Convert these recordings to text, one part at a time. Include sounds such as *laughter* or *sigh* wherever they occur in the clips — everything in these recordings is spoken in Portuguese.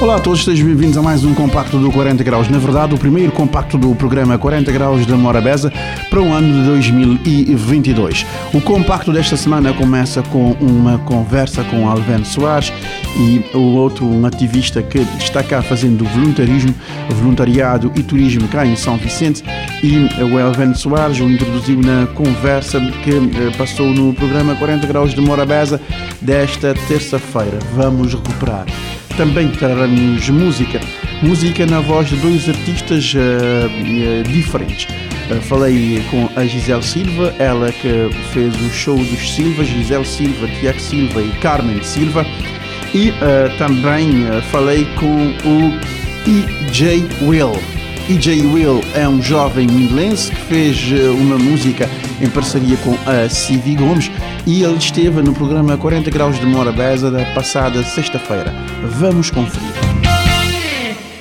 Olá a todos, sejam bem-vindos a mais um compacto do 40 Graus. Na verdade, o primeiro compacto do programa 40 Graus de Morabeza para o ano de 2022. O compacto desta semana começa com uma conversa com Alven Soares e o outro, um ativista que está cá fazendo voluntarismo, voluntariado e turismo cá em São Vicente. E o Alven Soares o introduziu na conversa que eh, passou no programa 40 Graus de Morabeza desta terça-feira. Vamos recuperar. Também traremos música, música na voz de dois artistas uh, uh, diferentes. Uh, falei com a Gisele Silva, ela que fez o show dos Silva, Gisele Silva, Tiago Silva e Carmen Silva. E também falei com o E.J. Will. E.J. Will é um jovem inglês que fez uma música em parceria com a Civi Gomes e ele esteve no programa 40 Graus de Morabeza da passada sexta-feira. Vamos conferir.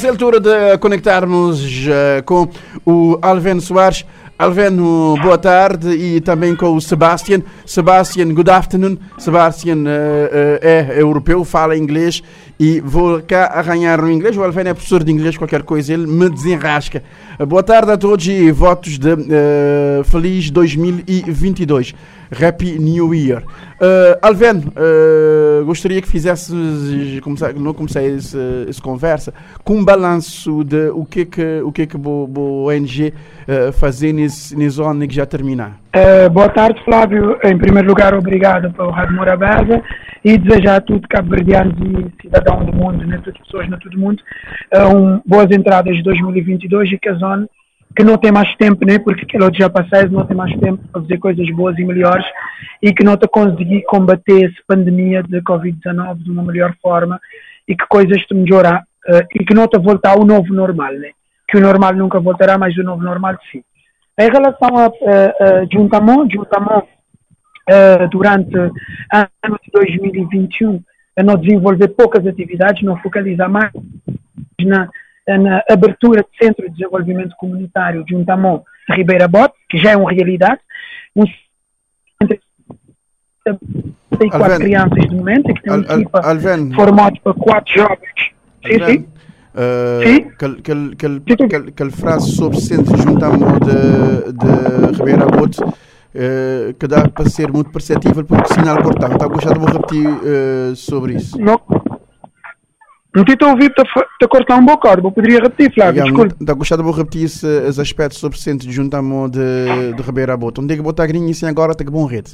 É altura de conectarmos uh, com o Alven Soares. Alveno, boa tarde e também com o Sebastian. Sebastian, good afternoon. Sebastian uh, uh, é europeu, fala inglês e vou cá arranhar no inglês. O Alveno é professor de inglês, qualquer coisa, ele me desenrasca. Uh, boa tarde a todos e votos de feliz 2022. Happy New Year. Uh, Alven, uh, gostaria que fizesse, não comecei essa, essa conversa, com um balanço de o que que o que que o ONG uh, fazer nesse, nesse ano que já terminar. Uh, boa tarde, Flávio. Em primeiro lugar, obrigado pelo Rádio Morabeza e desejar a todos cabo-verdianos e cidadãos do mundo, né, todas as pessoas no todo mundo, um, boas entradas de 2022 e que a zona que não tem mais tempo, né? Porque aquele outro já passou, não tem mais tempo para fazer coisas boas e melhores e que não está conseguir combater essa pandemia de Covid-19 de uma melhor forma e que coisas te melhorar uh, e que não está voltar ao novo normal, né? Que o normal nunca voltará, mas o novo normal sim. Em relação a uh, uh, Juntamon, Juntamon uh, durante o ano de 2021 não desenvolver poucas atividades, não focalizar mais na na abertura de Centro de Desenvolvimento Comunitário de Untamon Ribeira Bote, que já é uma realidade, um centro tem quatro crianças de momento, que tem uma equipa formada para quatro jovens. Sim, sim. Uh, sim. Aquele, aquele, aquele, aquele frase sobre centro de Juntamon de, de Ribeira Bote uh, que dá para ser muito perceptível porque o sinal cortado. Está gostado, vou repetir uh, sobre isso. Não. Não estou a ouvir, está a cortar um bocado, poderia repetir, Flávio, desculpe. Está gostado, vou repetir os aspectos sobre o centro de de, Ribeira Bota. Onde é que botar grinha e agora tem que bom rede?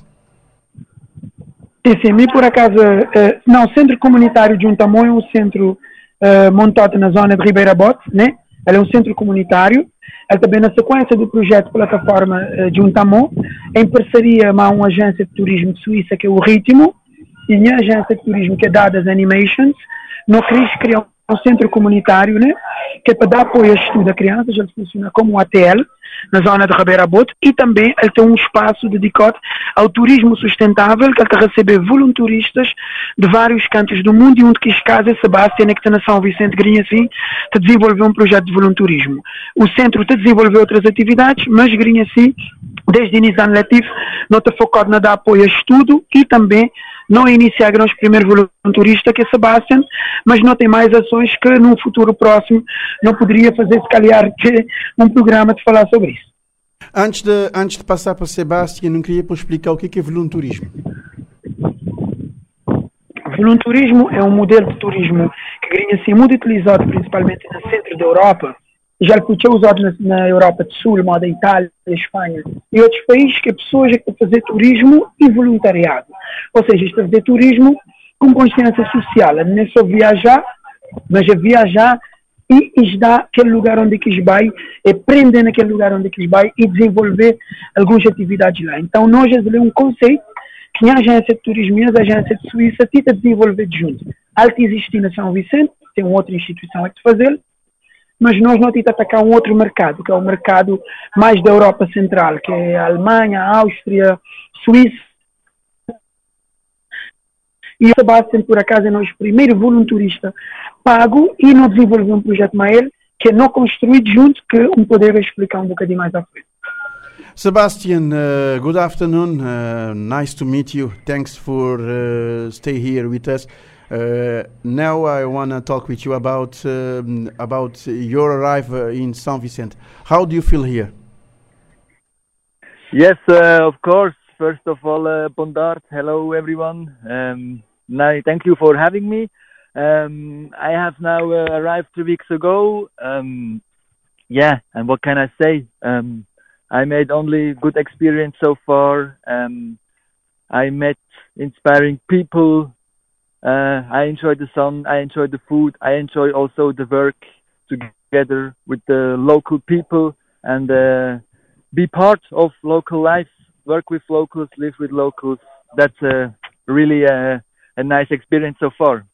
Sim, sim, mim por acaso, uh, não, o centro comunitário de Juntamon é um centro uh, montado na zona de Ribeira Bote, né? Ele é um centro comunitário, ele também na sequência do projeto plataforma uh, de Juntamon, em parceria com uma agência de turismo de Suíça que é o Ritmo, e a agência de turismo que é Dadas Animations, nós queremos criar um centro comunitário, né? Que é para dar apoio ao estudo da criança, ele funciona como um ATL, na zona de Ribeira Bote, e também ele tem um espaço dedicado ao turismo sustentável, que ele está a receber voluntaristas de vários cantos do mundo, e um de que casa é Sebastião, que está na São Vicente Grinhaci, está a desenvolver um projeto de voluntarismo. O centro está a desenvolver outras atividades, mas Grinhaci, desde o início do ano letivo, está focado na dar apoio ao estudo e também não iniciaram os primeiros voluntaristas, que é Sebastian, mas não tem mais ações que num futuro próximo não poderia fazer, se calhar, um programa de falar sobre isso. Antes de, antes de passar para Sebastião, não queria explicar o que é, é voluntarismo. Voluntarismo é um modelo de turismo que ganha assim muito utilizado principalmente no centro da Europa, já foi usado na, na, Europa do Sul, moda Itália, Espanha e outros países que pessoas que fazer turismo e voluntariado. Ou seja, está a fazer turismo com consciência social. Não é só viajar, mas é viajar e está aquele lugar onde que vai, é prender naquele lugar onde que vai e desenvolver algumas atividades lá. Então, nós é um conceito que a agência de turismo e a agência de Suíça tenta desenvolver junto. Alta existe na São Vicente, tem outra instituição a fazer, mas nós não temos atacar um outro mercado, que é o mercado mais da Europa Central, que é a Alemanha, a Áustria, Suíça. E o Sebastião, por acaso, é nosso primeiro voluntarista pago e nós desenvolvemos um projeto maior que é não construído junto, que um poder explicar um bocadinho mais à frente. Sebastian, uh, good afternoon. Uh, nice to meet you. Thanks for uh, stay here with us. Uh, now I want to talk with you about um, about your arrival in Saint Vicente. How do you feel here? Yes, uh, of course. First of all, uh, Bondart, hello everyone. Um, now, thank you for having me. Um, I have now uh, arrived two weeks ago. Um, yeah, and what can I say? Um, I made only good experience so far. Um, I met inspiring people. Uh, I enjoy the sun. I enjoy the food. I enjoy also the work together with the local people and uh, be part of local life. Work with locals, live with locals. That's a really a, a nice experience so far.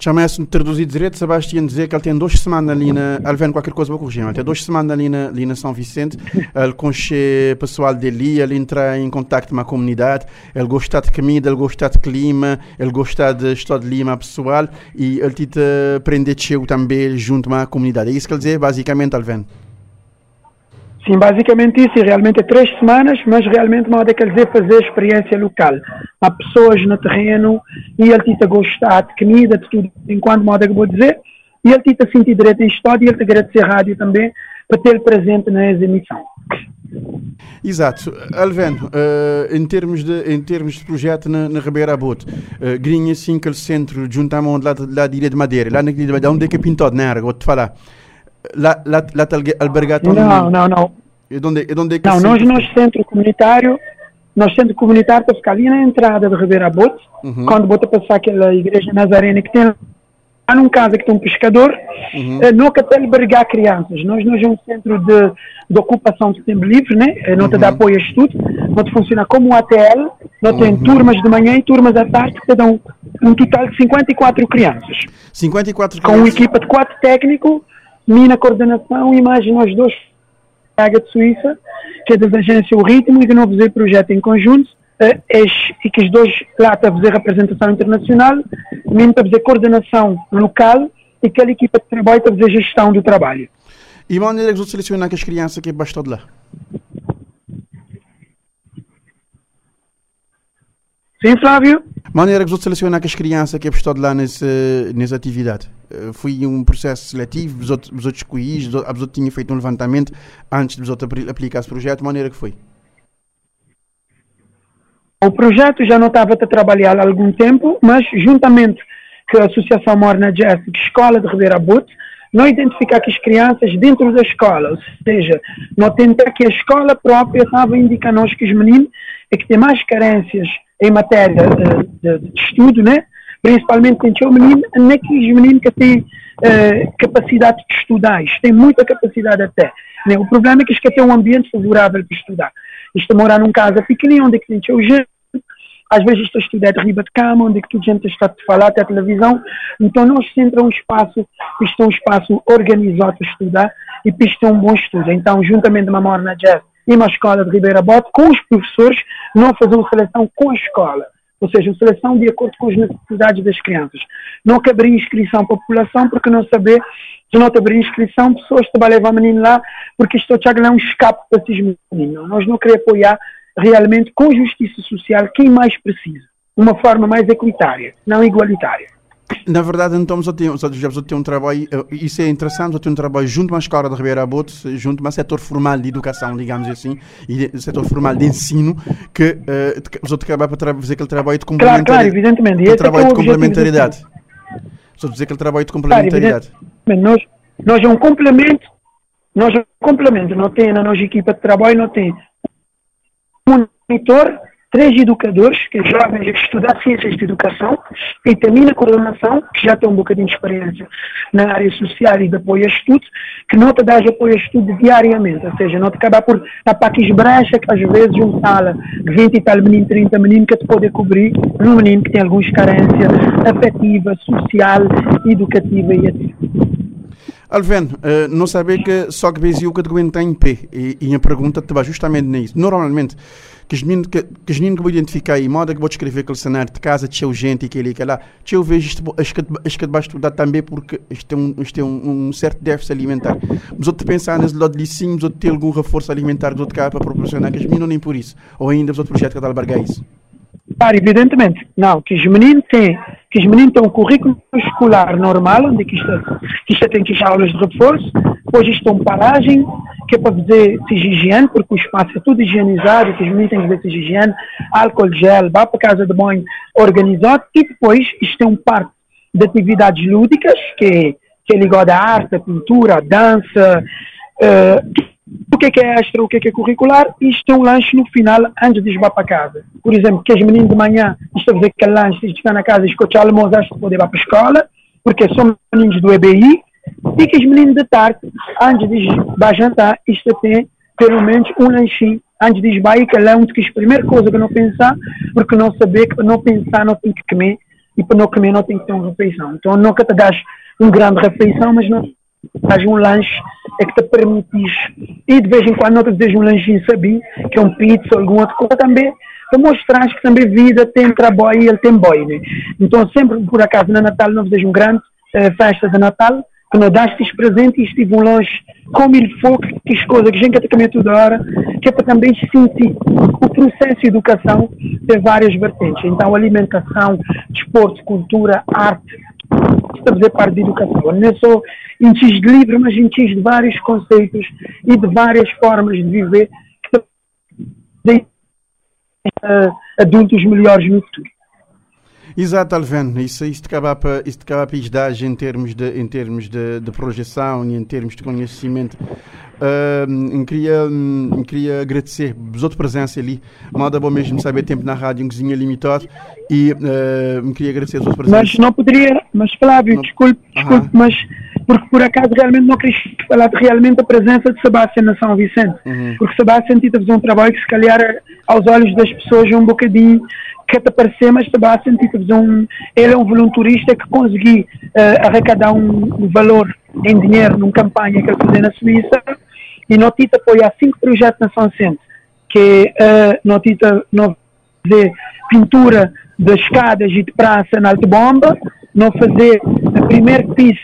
Chama-se traduzido direito, Sebastião dizer que ele tem duas semanas ali na. Ele vem qualquer coisa para corrigir, ele tem duas semanas ali na, ali na São Vicente. Ele conhece pessoal dali, ele entra em contato com a comunidade. Ele gosta de comida, ele gosta de clima, ele gosta de estado de Lima pessoal e ele tenta aprender também junto com a comunidade. É isso que ele dizer, basicamente, ele vem. Sim, basicamente isso, e realmente é três semanas, mas realmente é quer dizer fazer experiência local. Há pessoas no terreno e ele tenta gostar de comida, de tudo, enquanto modo é que vou dizer, e ele tenta sentir direito em história e ele te agradecer rádio também para ter presente na emissão. Exato. Alven, uh, em, termos de, em termos de projeto na, na Ribeira Bote, uh, Grinha 5 centro, juntamente lá, lá de Ilha de Madeira, lá na Ilha de Madeira, onde é que é pintado, né? Vou-te falar. Lá, lá, lá está albergado Não, não, não. E onde, e onde é que não, nós, nós centro comunitário, nós centro comunitário para ficar ali na entrada de Ribeira Bote, uhum. quando bota passar aquela igreja nazarena que tem lá num casa que tem um pescador, uhum. eh, que até albergar crianças. Nós, nós é um centro de, de ocupação de tempo livre, né? Eh, não te uhum. dá apoio a estudo, não te funciona como um ATL, não tem uhum. turmas de manhã e turmas à tarde que te dão um total de 54 crianças. 54 crianças? Com uma equipa de quatro técnicos, mina coordenação e mais nós dois Praga de Suíça, que é das agências O Ritmo e que não fazer projeto em conjunto, e que os dois lá estão a fazer representação internacional, mim para fazer coordenação local e aquela equipa de trabalho está a fazer gestão do trabalho. E de maneira que você seleciona as crianças que bastou de lá? Sim, Flávio? Maneira que você seleciona as crianças que bastou de lá nessa, nessa atividade? Eh, foi um processo seletivo, os outros, os outros escolhidos, os outros tinham feito um levantamento antes de os outros aplicar esse projeto, maneira que foi? O projeto já não estava a trabalhar há algum tempo, mas juntamente com a Associação Morna Jazz, Escola de Ribeira Bote, não identificar que as crianças dentro da escola, ou seja, não tentar que a escola própria estava a indicar nós que os meninos é que têm mais carências em matéria eh, de, de, de estudo, né? principalmente tem o menino, naqueles meninos que têm uh, capacidade de estudar, isto tem muita capacidade até. Né? O problema é que isto quer ter um ambiente favorável para estudar. Isto morar num casa pequenino, onde é que tem o gente, às vezes estou a estudar de riba de cama, onde é que toda gente está a falar até a televisão, então nós centra um espaço, isto é um espaço organizado para estudar e isto é um bom estudo. Então, juntamente com a Morna Jazz e uma escola de Ribeira Bote, com os professores, nós fazemos seleção com a escola ou seja, seleção de acordo com as necessidades das crianças. Não que inscrição para a população, porque não saber, se não abrir inscrição, pessoas te vão levar menino lá, porque isto é um escape para esses meninos. Nós não queremos apoiar realmente com justiça social quem mais precisa, uma forma mais equitária, não igualitária. Na verdade, então, já temos, já temos um trabalho, isso é interessante, já temos um trabalho junto à Escola de Ribeira Bote, junto ao setor formal de educação, digamos assim, e setor formal de ensino, que uh, os outros acabam para fazer aquele trabalho de complementaridade. Claro, claro, evidentemente. Aquele trabalho é de complementaridade. Só dizer aquele trabalho de complementaridade. Claro, nós, nós é um complemento, nós é um complemento, não tem na nossa equipa de trabalho, não tem monitor, três educadores, que é jovens a estudar ciências de educação, e também na coordenação, que já tem um bocadinho de experiência na área social e de apoio a estudo, que não te dá apoio a estudo diariamente, ou seja, não te acaba por tapar aqui brecha, que às vezes um sala de 20 e tal menino, 30 menino, que te pode cobrir num menino que tem algumas carências afetiva, social, educativa e assim. Alven, uh, não saber que só que Brasil que aguenta em pé e, e a pergunta te vai justamente nisso. Normalmente, que os meninos que, que, os meninos que vou identificar aí, moda que vou descrever aquele cenário de casa, de gente e aquele que lá, que eu vejo isto, acho que, acho que debaixo estudar também porque isto é um, isto é um, um certo déficit alimentar. Mas outro pensar nesse lado de sim, mas outro ter algum reforço alimentar do outro cá para proporcionar que os meninos nem por isso. Ou ainda os outros projetos que albergar isso. Claro, evidentemente. Não, que os meninos têm, que os meninos têm um currículo escolar normal, onde que isto, que isto tem que ir aulas de reforço, depois é uma paragem, que é para fazer higiene, porque o espaço é tudo higienizado, que os meninos têm que fazer higiene, álcool gel, vá para casa de banho organizado, e depois isto tem um parte de atividades lúdicas, que é, que é ligado à arte, à pintura, à dança, uh, o que é, que é extra, o que é, que é curricular, isto é um lanche no final, antes de ir para casa. Por exemplo, que os meninos de manhã, isto a dizer que é lanche, ficar na casa e escutar almoço, acho que podem ir para a escola, porque são meninos do EBI, e que os meninos de tarde, antes de jantar, isto tem pelo menos um lanchinho, antes de ir para que é uma das primeiras coisas que não pensar, porque não saber que para não pensar não tem que comer, e para não comer não tem que ter uma refeição. Então nunca te dás uma grande refeição, mas não faz um lanche é que te permites e de vez em quando não te desejas um lanchinho sabinho, que é um pizza ou alguma outra coisa também, para mostrar que também vida tem trabalho e ele tem boi, né? Então sempre, por acaso, na Natal não desejo um grande uh, festa de Natal, que não daste presente e estive lanche como ele for, que as coisas que a gente comer toda hora, que é para também sentir o processo de educação tem várias vertentes. Então alimentação, desporto, cultura, arte, a fazer parte da educação. Não é só enches de livro, mas enches de vários conceitos e de várias formas de viver que uh, adultos melhores no futuro. Exato, Alven. Isso, isto acaba para isto acaba para em termos de em termos de, de projeção e em termos de conhecimento. Uh, queria, um, queria agradecer a sua presença ali. Moda bom mesmo saber tempo na rádio, um cozinha limitado. E uh, queria agradecer a sua presença. Mas não poderia, mas Flávio, não... desculpe, desculpe, mas porque por acaso realmente não queria falar de realmente a presença de Sebastião na São Vicente. Uhum. Porque Sebastião tinha fazer um trabalho que se calhar aos olhos das pessoas é um bocadinho que te parecer, mas Sebastião tinha fazer um. Ele é um voluntarista que conseguiu uh, arrecadar um, um, valor em dinheiro numa campanha que ele fez na Suíça e Notita apoia cinco projetos na São Vicente, que uh, Notita não fazer pintura de escadas e de praça na Alta Bomba, não fazer a primeiro piso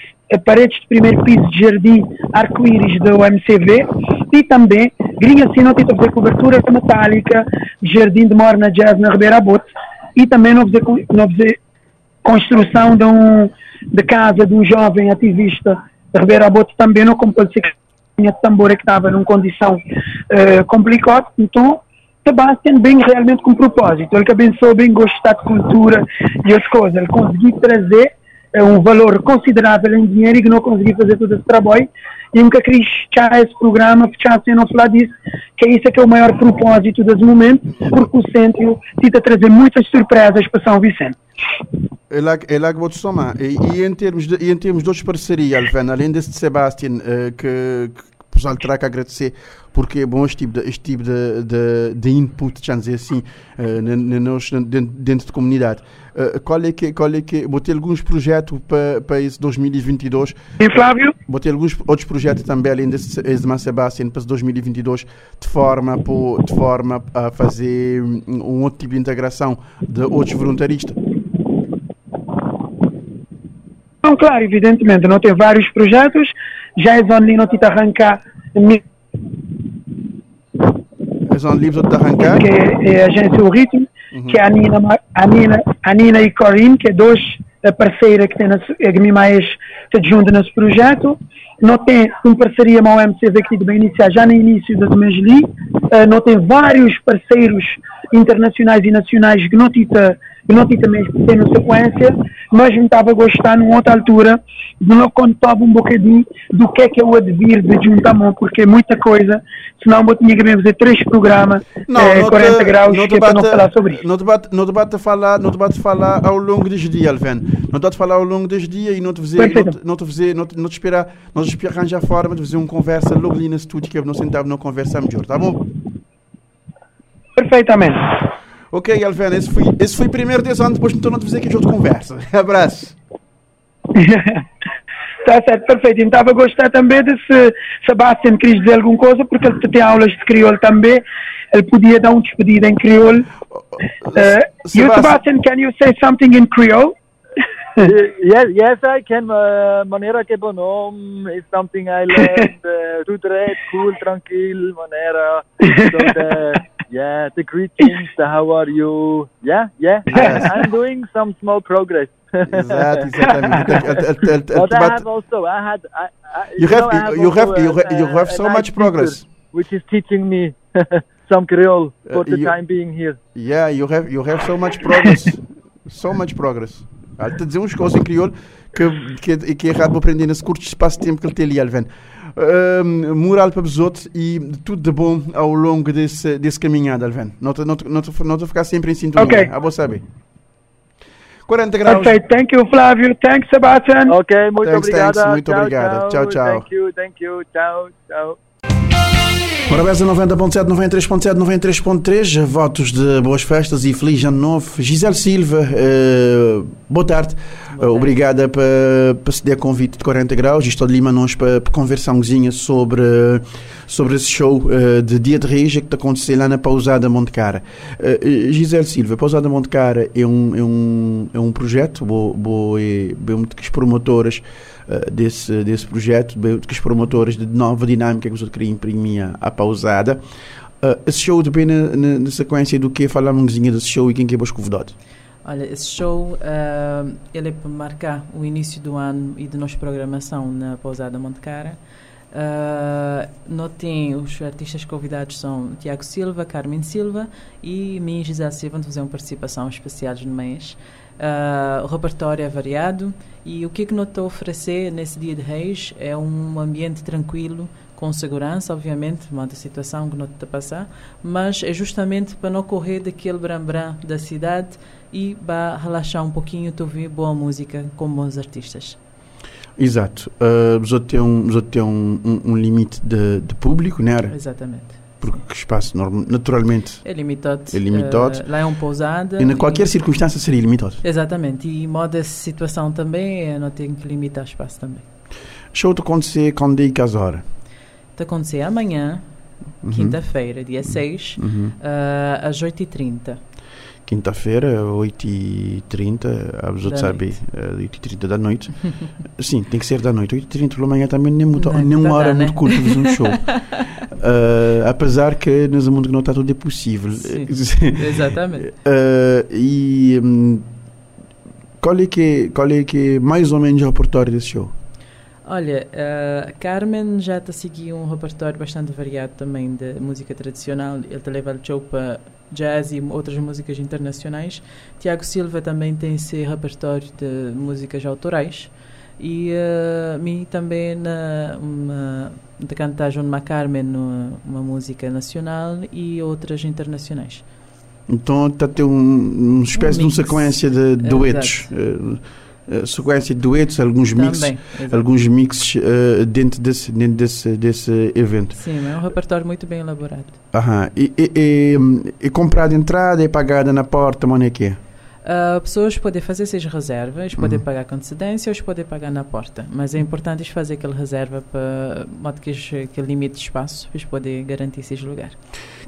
paredes de primeiro piso de jardim arco-íris do MCV e também Grinha Sino tem fazer cobertura metálica de jardim de Morna Jazz na Ribeira Bote e também não fazer, não fazer construção de, um, de casa de um jovem ativista de Ribeira Bote também não como pode ser que tinha tambor que estava numa condição uh, complicada. Então Sebastian bem realmente com propósito. Ele que abençoou bem gostar de cultura e as coisas. Ele conseguiu trazer um valor considerável em dinheiro e que não consegui fazer todo esse trabalho e nunca queria fechar esse programa, fechar sem não falar disso, que é isso que é o maior propósito desse momento, porque o centro tenta trazer muitas surpresas para São Vicente. É lá, é lá que vou te somar. E, e, em termos de, e em termos de outras parcerias, Alven, além deste Sebastian, uh, que, que pessoal terá que agradecer porque é bom este tipo de, este tipo de, de, de input, já dizer assim, uh, dentro, da comunidade. Uh, qual é que qual é que vou ter alguns projetos para para esse 2022 e Flávio vou ter alguns outros projetos também além desse de Sebastian para 2022 de forma por, de forma a fazer um outro tipo de integração de outros voluntaristas Não, claro, evidentemente, não tem vários projetos, já é zona não te arrancar. É zona livre de arrancar? Que é, é a agência O Ritmo, uhum. que é a Nina, a, Nina, a Nina e Corinne, que é dois parceiras que tem na, que me mais se juntam nesse projeto. Não tem uma parceria com o MCV que vai iniciar já no início do mês ali. Uh, não tem vários parceiros internacionais e nacionais que e não tinha também na sequência, mas me estava a gostar numa outra altura de não contar um bocadinho do que é que é o advir de Juntamon, porque é muita coisa, senão eu tinha que fazer três programas, não, eh, 40 te, graus, que é para não falar sobre isso. No debate, no debate falar, no debate falar ao longo dos dias, Alven. Não debate falar ao longo dos dias e não te fazer, não, não te fazer, não te, não te esperar, não te esperar arranjar forma de fazer uma conversa logo ali no estúdio, que é não sentar não conversar melhor, tá bom? Perfeitamente. Ok, Alvena, esse foi, esse foi o primeiro 10 anos, depois então não te fazer aqui de outra conversa. *laughs* Abraço. *laughs* Tá certo, perfeito. Então, estava a gostar também de se Sebastian quis dizer alguma coisa, porque ele tem aulas de crioulo também. Ele podia dar um despedido em crioulo. Uh, you, Sebastian, can you say something in Creole? *laughs* yes, yes, I can. Uh, maneira que bom nome is something I learned. Uh, tudo cool, tranquilo, maneira. So the, yeah, the greetings, the how are you? Yeah, yeah. Yes. I'm doing some small progress. Exato, *laughs* exatamente. but I have also, I had, I, I, you, have, have you, have, you, have, you have so much progress. Which is teaching me *laughs* some Creole for uh, the you, time being here. Yeah, you have, you have so much progress. so much progress. Ele está a dizer umas coisas em crioulo que, que, que é errado para aprender nesse curto espaço de tempo que ele tem ali, Alven. Uh, moral para os outros e tudo de bom ao longo desse, desse caminhada, Alven. Não te, ficar sempre em sintonia. Ok. A você saber. 40 graus. Ok, thank you, Flávio. Thanks, Sebastian. Ok, muito thanks, obrigado. Thanks, muito obrigado. Tchau, tchau. Thank you, thank you. Tchau, tchau. Morabeza 90.7, 93.7, 93.3, votos de boas festas e feliz ano novo. Gisele Silva, uh, boa tarde. Boa uh, obrigada para ceder a convite de 40 graus. Estou de Lima nós para conversar um sobre, sobre esse show uh, de Dia de Reis que está acontecendo lá na Pausada Monte Cara. Uh, Gisele Silva, Pausada Monte Cara é um, é um, é um projeto, bo, bo, é, bem muitas promotoras uh, desse, desse projeto, que os promotores de nova dinâmica que eu queria imprimir à pausada. Uh, esse show depende na, na, sequência do que falar um desse show e quem que é convidado. Olha, esse show uh, ele é para marcar o início do ano e de nossa programação na Pousada Monte Cara. Uh, não tem os artistas convidados são Tiago Silva, Carmen Silva e mim Gisele Silva vamos fazer uma participação especial no mês. Uh, o repertório é variado e o que é que estou a oferecer nesse dia de reis é um ambiente tranquilo, com segurança, obviamente, uma situação que não está a passar, mas é justamente para não correr daquele bram-bram da cidade e para relaxar um pouquinho, tu ouvir boa música com bons artistas. Exato. Uh, você tem um, tem um, um, um limite de, de público, não era? Exatamente porque o espaço naturalmente é limitado. É limitado. Uh, lá é um pousada. E em qualquer e... circunstância seria limitado. Exatamente. E modo essa situação também, não tem que limitar o espaço também. Show te acontecer quando e que as horas? Te acontecer amanhã, uhum. quinta-feira, dia 6, uhum. uh, às 8h30 quinta-feira, 8h30, a pessoa sabe, 8h30 da noite. *laughs* Sim, tem que ser da noite. 8h30 pela manhã também nem, muito, não, nem uma hora né? muito curta fazer um show. uh, *laughs* apesar que nesse mundo que não está tudo é possível. Sim, *laughs* exatamente. Uh, e um, qual, é que, qual é que mais ou menos o repertório desse show? Olha, uh, Carmen já está a seguir um repertório bastante variado também de música tradicional. Ele te leva o show para jazz e outras músicas internacionais. Tiago Silva também tem esse repertório de músicas autorais. E uh, mim também na, uma, de cantar João Carmen uma música nacional e outras internacionais. Então está a ter um, uma espécie um de uma sequência de duetos. Sequência de duetos, alguns mixes, alguns mixes uh, dentro, desse, dentro desse, desse evento. Sim, é um repertório muito bem elaborado. Aham. E, e, e, e comprada entrada e pagada na porta, como é que é? Uh, pessoas podem fazer essas reservas, podem uhum. pagar com antecedência ou podem pagar na porta. Mas é importante fazer aquela reserva para modo que aquele limite de espaço para poder garantir esse lugar.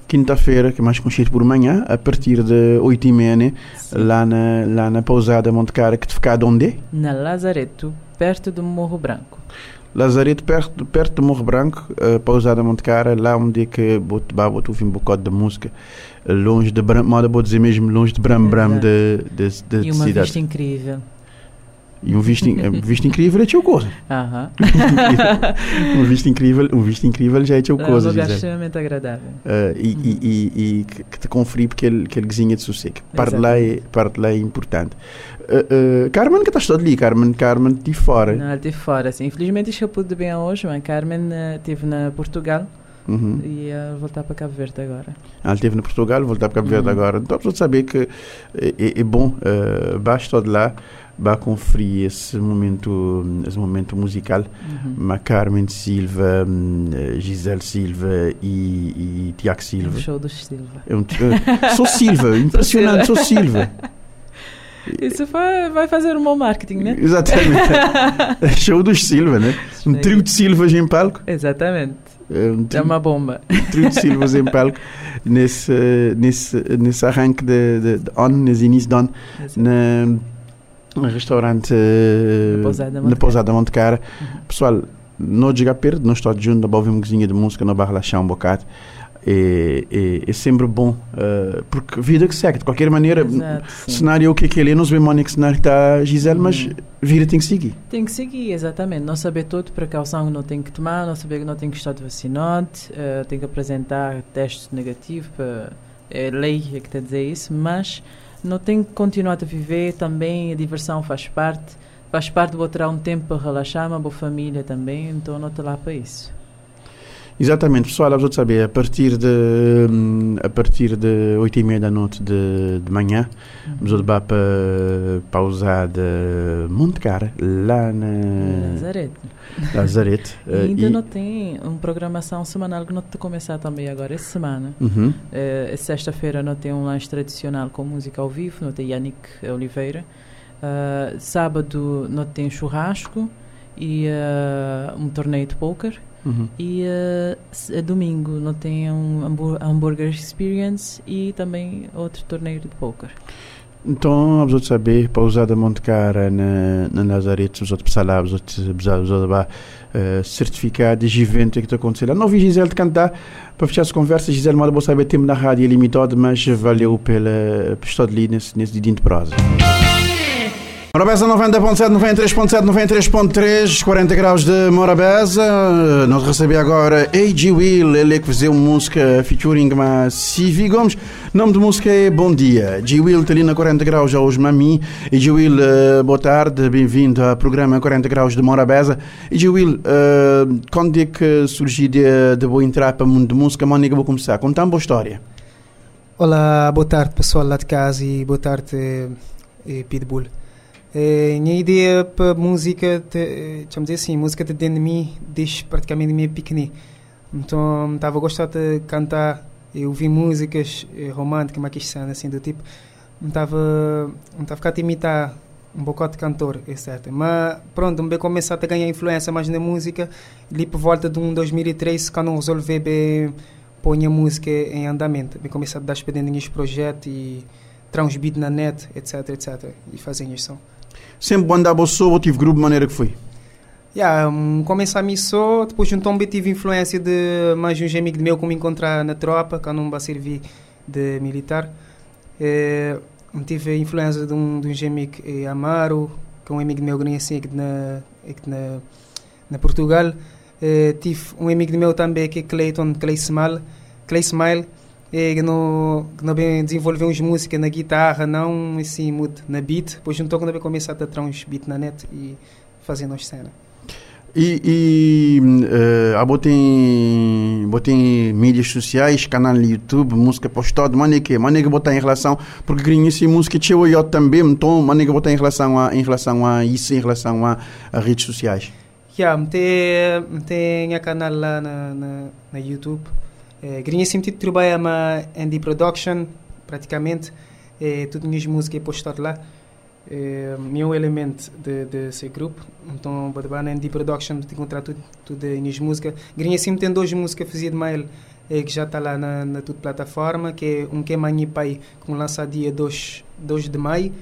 Quinta-feira, que é mais conhecido por manhã, a partir de 8h30, né? lá na, lá na pousada Monte Cara, que te fica onde? Na Lazareto, perto do Morro Branco. Lazareto, perto, perto do Morro Branco, uh, pousada Monte Cara, lá onde é que vou ouvir um bocado de música longe de Bram, moda vou dizer mesmo, longe de Bram Bram de, de, de, de E uma cidade. vista incrível. E um visto, um visto incrível é teu coisa. Aham. *laughs* um visto incrível, um visto incrível já é teu coisa. É um lugar extremamente agradável. Uh, e, uhum. e, e, e, que te confere porque ele, que ele de sossego. Parte lá é, parte lá é importante. Uh, uh, Carmen, que estás ali? Carmen, Carmen, de fora. Não, de fora, sim. Infelizmente eu pude bem hoje, mas Carmen uh, esteve na Portugal Uhum. E ia voltar para Cabo Verde agora. Ah, ele esteve no Portugal, voltar para Cabo Verde uhum. agora. Então, precisa saber que é, é, é bom, uh, basta de lá, vai conferir esse momento, esse momento musical. Uhum. Carmen Silva, uh, Gisele Silva e, e Tiago Silva. É um show dos Silva. É um, uh, sou Silva, *laughs* impressionante, sou Silva. Isso vai, vai fazer um bom marketing, né? Exatamente. *laughs* Show dos Silva, né? Um trio de Silvas em palco. Exatamente. É um É trio, uma bomba. um trio de Silvas em palco nesse, nesse, nesse arranque de, de, de On, nesse início de On, na, restaurante eh, Na Pousada na Monte Uhum. Pousada Monte Cara. Pessoal, não chega perto, nós estamos juntos, ouvir uma coisinha de música, não vai relaxar um bocado. É, é, é sempre bom, eh, porque vida que segue, de qualquer maneira, Exato, cenário o que é que ele é, não sabemos onde é que cenário está Gisele, mas Uhum. vida tem que seguir. Tem que seguir, exatamente. Não saber tudo, precaução que não tem que tomar, não saber que não tem que estar de vacinado, eh, tem que apresentar teste negativo, para, é lei é que está a dizer isso, mas não tem que continuar a viver também, a diversão faz parte, faz parte vou tirar um tempo para relaxar, uma boa família também, então não estou lá para isso. Exatamente, pessoal, vamos saber, a partir de hum, a partir de 8 e meia da noite de, de manhã, vamos levar para pausar de Monte Cara, lá na Lazarete. Lazarete. Eh, ainda e- não tem uma programação semanal que não a começar também agora, essa semana. Uhum. Eh, Sexta-feira não tem um lanche tradicional com música ao vivo, não tem Yannick Oliveira. Ah, sábado não tem churrasco e um torneio de póquer. Uhum. E s- domingo não tem um hambú- hambúrguer experience e também outro torneio de póquer. Então, vamos saber, pausada Monte Cara na, na vamos passar lá, vamos levar uh, certificado de evento que está acontecendo. Não vi Gisele cantar, para fechar essa conversa, Gisele, mal vou saber, tempo na rádio é limitado, mas valeu pela por estar ali nesse, nesse dedinho de prosa. Morabeza 90.7, 93.7, 93.3, 40 graus de Morabeza. Nós recebemos agora A.G. Will, ele que fazia uma música featuring uma Civi Gomes. Nome da música é Bom Dia. G. Will está ali na 40 graus hoje, mami. A.G. Will, eh, boa tarde, bem-vindo ao programa 40 graus de Morabeza. A.G. Will, eh, quando é que surgiu de, de vou entrar para o mundo de música, que vou começar? Conta uma boa história. Olá, boa tarde pessoal lá de casa e boa tarde eh, Pitbull. Eh, minha ideia para música, te, eh, dizer assim, música de dentro de mim desde praticamente minha pequenininha. Então estava a gostar de cantar e ouvir músicas eh, românticas, são assim do tipo. Estava a ficar a imitar um bocado de cantor, etc. Mas pronto, me começar a ganhar influência mais na música, ali por volta de um 2003, quando resolvi bem põe a música em andamento. Me comecei a dar expediente neste projeto e transmito na net, etc, etc. E fazem isso. Sempre andava só, tive grupo de maneira que foi. Yeah, um, comecei a mim só, depois eu tive influência de mais um amigo meu que me encontrar na tropa, quando não vai servir de militar. Eh, tive a influência de um, de um amigo eh, Amaro, que é um amigo meu que assim aqui na, aqui na, na Portugal. Eh, tive um amigo meu também que é Clayton, Clay Smile, Clay Smile eh, que não, que não bem desenvolveu uns músicas na guitarra, não assim, muito na beat. Depois então quando eu comecei a ter uns beat na net e fazendo as cenas. E, e uh, botem, botem mídias sociais, canal no YouTube, música postada, mano que, mano que botar em relação, porque grinha essa música tinha eu também, então mano que botar em relação a, em relação a isso, em relação a, a redes sociais. Yeah, tem, tem a canal lá na, na, na YouTube. É, grinha sempre trabalha uma indie production, praticamente. É, tudo minhas músicas é postado lá. É, meu elemento de, desse grupo. Então, vou na indie production, te encontrar tudo, tudo minhas músicas. Grinha sempre tem duas músicas fazidas de mail é, que já está lá na, na tudo plataforma, que é um que é Mãe e Pai, que lança dia 2, 2 de maio,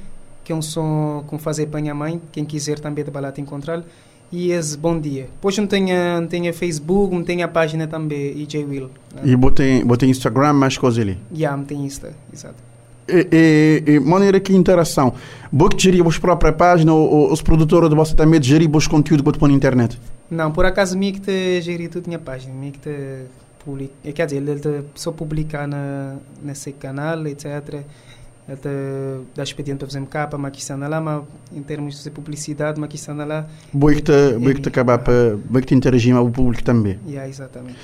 que é um som com fazer para minha mãe, quem quiser também de balada encontrar esse bom dia. Depois não tenho, não tenho Facebook, não tenho a página também, EJ Will. Né? E botei, botei Instagram, mais coisas ali. Yeah, não tenho Insta, exato. E, e, e maneira que interação. Vou que gerir a vossa própria página ou, ou os produtores de você também gerir os conteúdos que pôr na internet? Não, por acaso, me que te gerir tudo minha página, me que te publica, quer dizer, ele só publicar na, nesse canal, etc. Te dá expediente para fazer capa, está lá, mas em termos de publicidade, está lá. Vou que te, vou que te acabar para, vou que te interagir com o público também. Yeah, exatamente.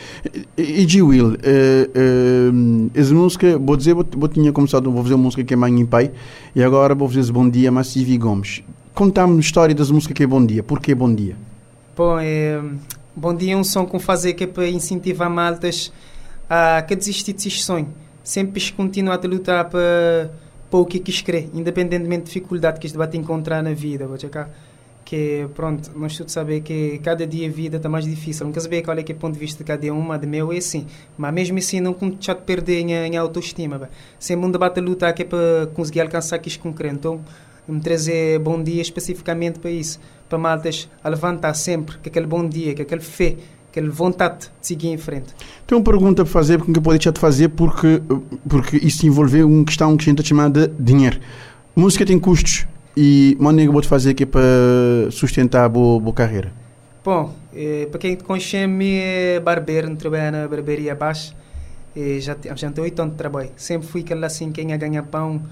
E, e Will, uh, uh, essa música, vou dizer, vou, vou tinha começado, vou fazer uma música que é Mãe e Pai, e agora vou fazer Bom Dia, mas Civi Gomes. Conta-me a história dessa música que é Bom Dia, porquê Bom Dia? Bom, é, Bom Dia é um som que fazer que é para incentivar maltas a que desistir de sonho. Sempre continuar a lutar para para o que quis crer, independentemente da dificuldade que este vai encontrar na vida, vou cá que pronto, nós todos sabemos que cada dia a vida está mais difícil. Nunca saber qual é que é o ponto de vista de cada um, mas de meu é assim. Mas mesmo assim, não já te perder em, autoestima. Bah. Sempre um debate a lutar que é para conseguir alcançar que quero. Então, me trazer bom dia especificamente para isso. Para maltas a levantar sempre com aquele bom dia, com aquele fé, aquela vontade de seguir em frente. Tenho uma pergunta para fazer, porque eu pode te fazer, porque, porque isso envolve uma questão que a gente chama de dinheiro. Música tem custos e maneira vou fazer aqui para sustentar a boa, boa carreira? Bom, eh, para quem te conhece, me é barbeiro, trabalho na barbearia baixa. E já, já tenho oito anos de trabalho. Sempre fui aquele assim, quem a ganhar pão.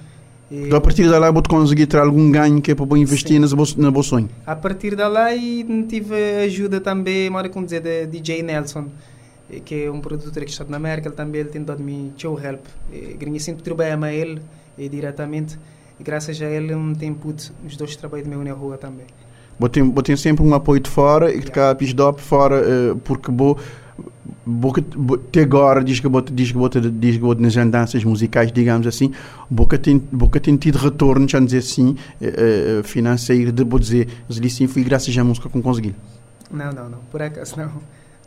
E... Então, a partir de lá, vou conseguir ter algum ganho que é para investir Sim. na boa sonho? A partir de lá, e tive ajuda também, mora com dizer, de DJ Nelson, que é um produtor que está na América. Ele também ele tem dado-me show help. E, sempre trabalho com ele diretamente. E graças a ele não tem pude os dois trabalhos meu na rua também. Botem, botem sempre um apoio de fora e que cá pisdop fora uh, porque bo boca até agora diz que bota diz que bota diz que bota nas andanças musicais digamos assim boca tem boca tem tido retorno já dizer assim uh, financeiro de vou dizer mas sim foi graças à música que consegui não não não por acaso não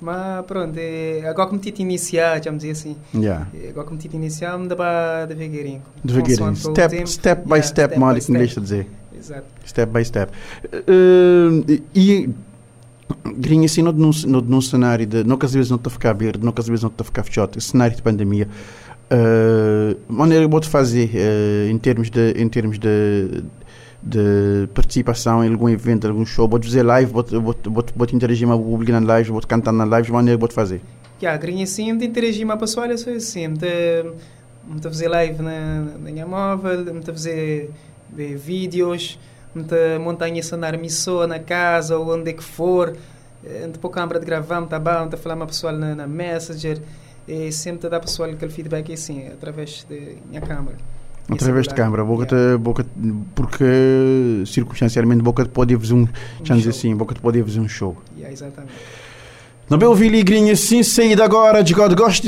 mas pronto, é, agora que me tive iniciar, vamos dizer assim. Yeah. É, agora que me tive iniciar, me dá devagarinho. Devagarinho. Step, tempo, step by yeah, step, mal que inglês está a dizer. Exato. Step by step. Uh, e grinha assim, no, no, no cenário de. Que às vezes não está a ficar verde, que às vezes não está a ficar fechado, cenário de pandemia. Uh, maneira que vou fazer uh, em termos de em termos de de participação em algum evento, algum show, vou fazer live, vou, interagir com o público na live, vou cantar na live, de maneira que vou fazer. Yeah, grinha sim, de interagir com o pessoal, é só assim, de, de fazer live na, na minha móvel, de fazer de vídeos, de montar a cenário missão na casa ou onde é que for, eh, de pôr câmera de gravar, tá bom, de falar com a pessoa na, na Messenger, e sempre dar pessoal aquele feedback assim, através da minha câmera. Através de câmara, boca yeah. boca porque circunstancialmente boca pode fazer um, um dizer assim, boca pode fazer um show. Yeah, exatamente. Não bem ouvi ligrinha sim, saída agora de God gosto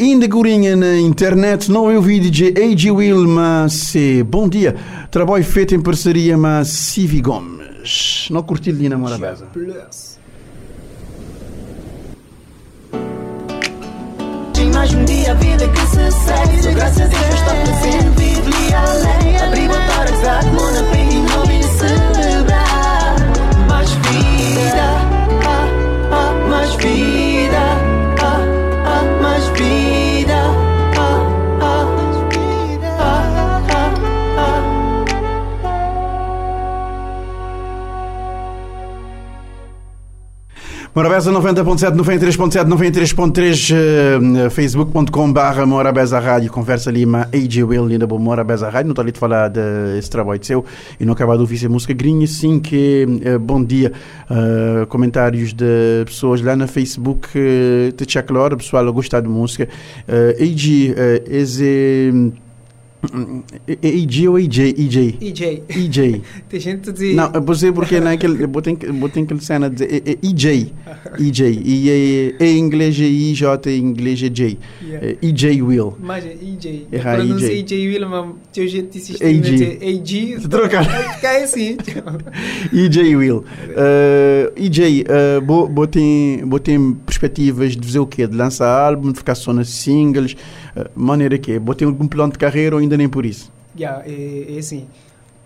ainda gurinha na internet, não eu vi DJ AG Will, mas bom dia. Trabalho feito em parceria com Civi Gomes. Não curti ali na Morabeza. mais um dia a vida que se segue Só graças a Deus está presente, vivo e além Abrir a mão na e não vim ah, mais vida Morabeza 90.7, 93.7, 93.3, uh, facebook.com barra Morabeza Rádio, conversa Lima, AJ Will, linda boa Morabeza Rádio, não estou ali de falar desse trabalho seu e não acaba de ouvir a música. Grinha, sim que uh, bom dia, uh, comentários de pessoas lá no Facebook, uh, te claro, pessoal gostar de música, uh, AJ, uh, esse EJ ou EJ? EJ. EJ. EJ. *laughs* Tem gente de. Não, eu sei porque naquele. Eu botei aquele cena de EJ. EJ. E em inglês é IJ, em inglês é J. EJ Will. Mas EJ. Errar EJ. EJ Will, mas teu jeito de assistir. EJ. EJ. Trocar. Cai assim. *laughs* EJ Will. EJ, botei perspectivas de fazer o quê? De lançar álbum, de ficar só nas singles. Maneira que Botei algum plano de carreira ou ainda nem por isso? Yeah, é, é assim.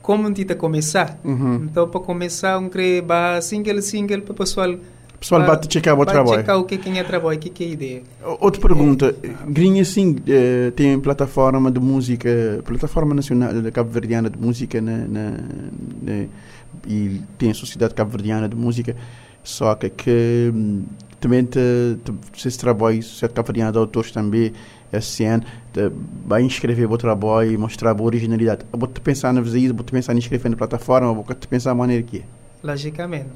Como a começar, uhum. então para começar, um querer single, single para o pessoal pessoal uh, bate checar o trabalho. checar o que, quem é trabalho, o que, que é ideia. Outra pergunta. É, Grinha, sim, uh, tem plataforma de música, plataforma nacional da Cabo Verdeana de música na, na, na, e tem a Sociedade Cabo Verdeana de Música, só que, que hum, também te, te, esse trabalho, Sociedade Cabo Verdeana de Autores também, esse ano vai inscrever o trabalho e mostrar a originalidade. Vou te pensar na isso, vou te pensar em inscrever na plataforma, vou te pensar a maneira que é. Logicamente,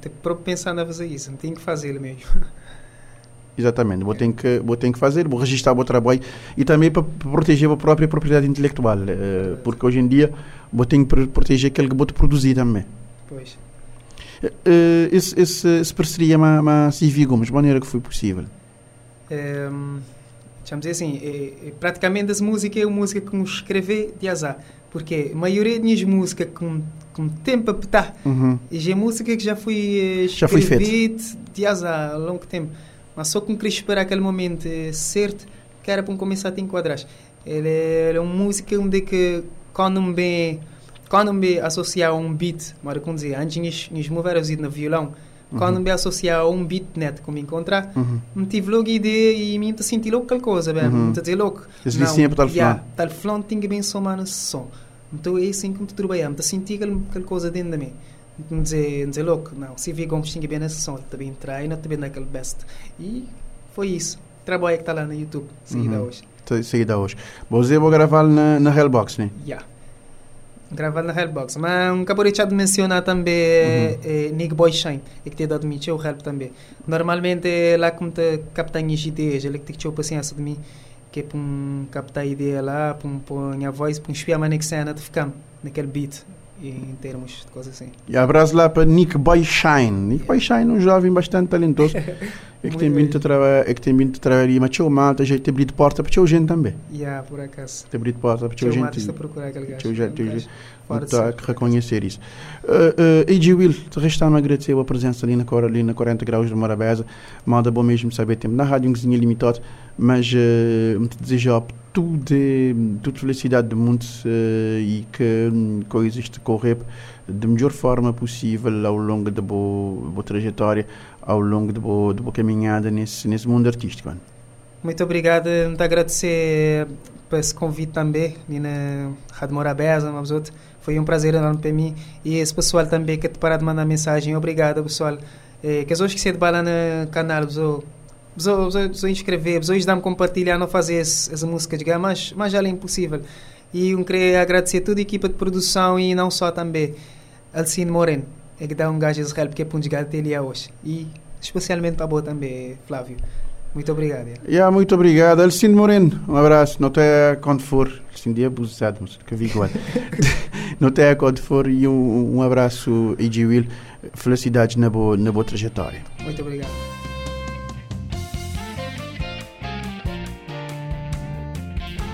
tem que pensar na fazer isso, não tem que fazer mesmo. *laughs* Exatamente, vou ter que vou ter que fazer, vou registrar o meu trabalho e também para proteger a própria propriedade intelectual, uh, porque hoje em dia vou ter que proteger aquele que vou produzir também. Pois. Uh, esse, esse, esse parceria com a Civi Gomes, de maneira que foi possível? Um, Vamos dizer assim, é, é, praticamente as músicas é uma música que me escrever de azar. Porque a maioria das músicas com, com tempo a petar, Uhum. e é música que já fui Já foi escrever de azar há longo tempo. Mas só que queria esperar aquele momento eh, certo que era para começar a te enquadrar. Ele é, ele é uma música onde que quando me bem quando me associar a um beat, mas como dizer, antes nós mover no violão, quando me associar a um beat net como encontrar, Uhum. me tive logo ideia e me senti logo aquela coisa, bem, Uhum. me dizer logo, Esse licinha para tal fulano. tal tem que bem somar nesse som. Então é assim que me trabalhar, me senti aquela, coisa dentro de mim. Dizer, dizer logo, não, se vi como tinha bem nesse som, também treina, também naquele best. E foi isso. Trabalho que está lá no YouTube, seguida Uhum. hoje. Saída hoje. Você vou gravar na, na Hellbox, né? Yeah. Gravado na Hellbox. Mas um acabou de mencionar também Uhum. eh, Nick Boy Shine, e que te dado me o help também. Normalmente é lá como te captar minhas ideias, ele que te paciência de mim, que é para um captar a ideia lá, para um pôr a voz, para um espiar a que cena de ficar naquele beat, em termos de coisas assim. E abraço lá para Nick Boy Shine. Nick Boy Shine, um jovem bastante talentoso. *laughs* É que tem vindo a trabalhar, é que tem vindo a trabalhar e mas o malta já tem abrido porta para o gente também. Yeah, por acaso. Tem abrido porta para uma gente. artista a procurar aquele gajo. Teu Um teu Está a reconhecer isso. Uh, uh, AG Will, restando a agradecer a presença ali na, cor- ali na 40 graus de Morabeza. Manda bom mesmo saber tempo na rádio, um limitado, mas uh, me desejar tudo, tudo felicidade do mundo uh, e que hum, coisas correr da melhor forma possível ao longo da boa, boa trajetória, ao longo da boa, da boa caminhada nesse, nesse mundo artístico. Muito obrigado, muito agradecer por esse convite também, ali na Rádio Morabeza, mas outro. Foi um prazer enorme para mim. E esse pessoal também que te parar de mandar mensagem, obrigado pessoal. Eh, que hoje que se de bala no canal, vos inscrever, vos dar-me compartilhar, não fazer essa música de gama, mas, mas já é impossível. E eu queria agradecer a toda a equipa de produção e não só também Alcine Moreno, é que dá um gajo esse help que é para um desgaste dele hoje. E especialmente para a boa também, Flávio. Muito obrigado. yeah. Yeah, muito obrigado. Alcindo Moreno, um abraço. Não até quando for. Alcindo é abusado, mas que vi igual. *laughs* Não até quando for. E um, um abraço, AG Will. Felicidades na boa, na boa trajetória. Muito obrigado.